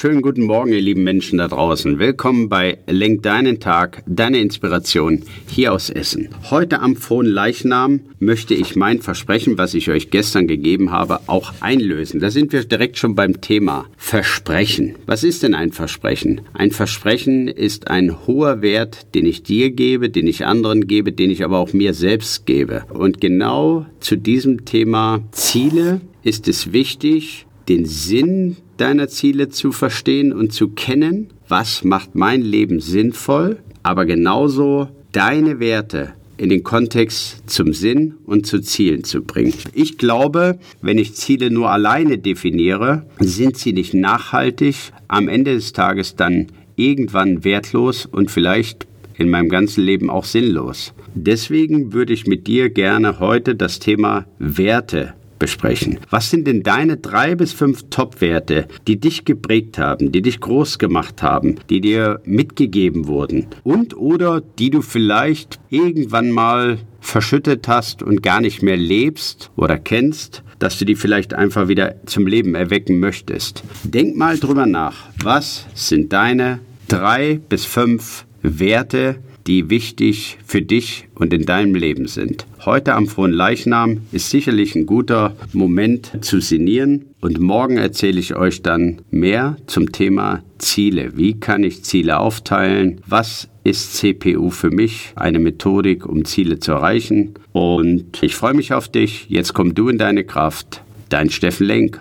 Schönen guten Morgen, ihr lieben Menschen da draußen. Willkommen bei Lenk deinen Tag, deine Inspiration hier aus Essen. Heute am frohen Leichnam möchte ich mein Versprechen, was ich euch gestern gegeben habe, auch einlösen. Da sind wir direkt schon beim Thema Versprechen. Was ist denn ein Versprechen? Ein Versprechen ist ein hoher Wert, den ich dir gebe, den ich anderen gebe, den ich aber auch mir selbst gebe. Und genau zu diesem Thema Ziele ist es wichtig, den Sinn deiner Ziele zu verstehen und zu kennen, was macht mein Leben sinnvoll, aber genauso deine Werte in den Kontext zum Sinn und zu Zielen zu bringen. Ich glaube, wenn ich Ziele nur alleine definiere, sind sie nicht nachhaltig, am Ende des Tages dann irgendwann wertlos und vielleicht in meinem ganzen Leben auch sinnlos. Deswegen würde ich mit dir gerne heute das Thema Werte besprechen. Was sind denn deine drei bis fünf Top-Werte, die dich geprägt haben, die dich groß gemacht haben, die dir mitgegeben wurden und oder die du vielleicht irgendwann mal verschüttet hast und gar nicht mehr lebst oder kennst, dass du die vielleicht einfach wieder zum Leben erwecken möchtest. Denk mal drüber nach. Was sind deine drei bis fünf Werte, die wichtig für dich und in deinem Leben sind. Heute am frohen Leichnam ist sicherlich ein guter Moment zu sinnieren und morgen erzähle ich euch dann mehr zum Thema Ziele. Wie kann ich Ziele aufteilen? Was ist CPU für mich? Eine Methodik, um Ziele zu erreichen. Und ich freue mich auf dich. Jetzt komm du in deine Kraft. Dein Steffen Lenk.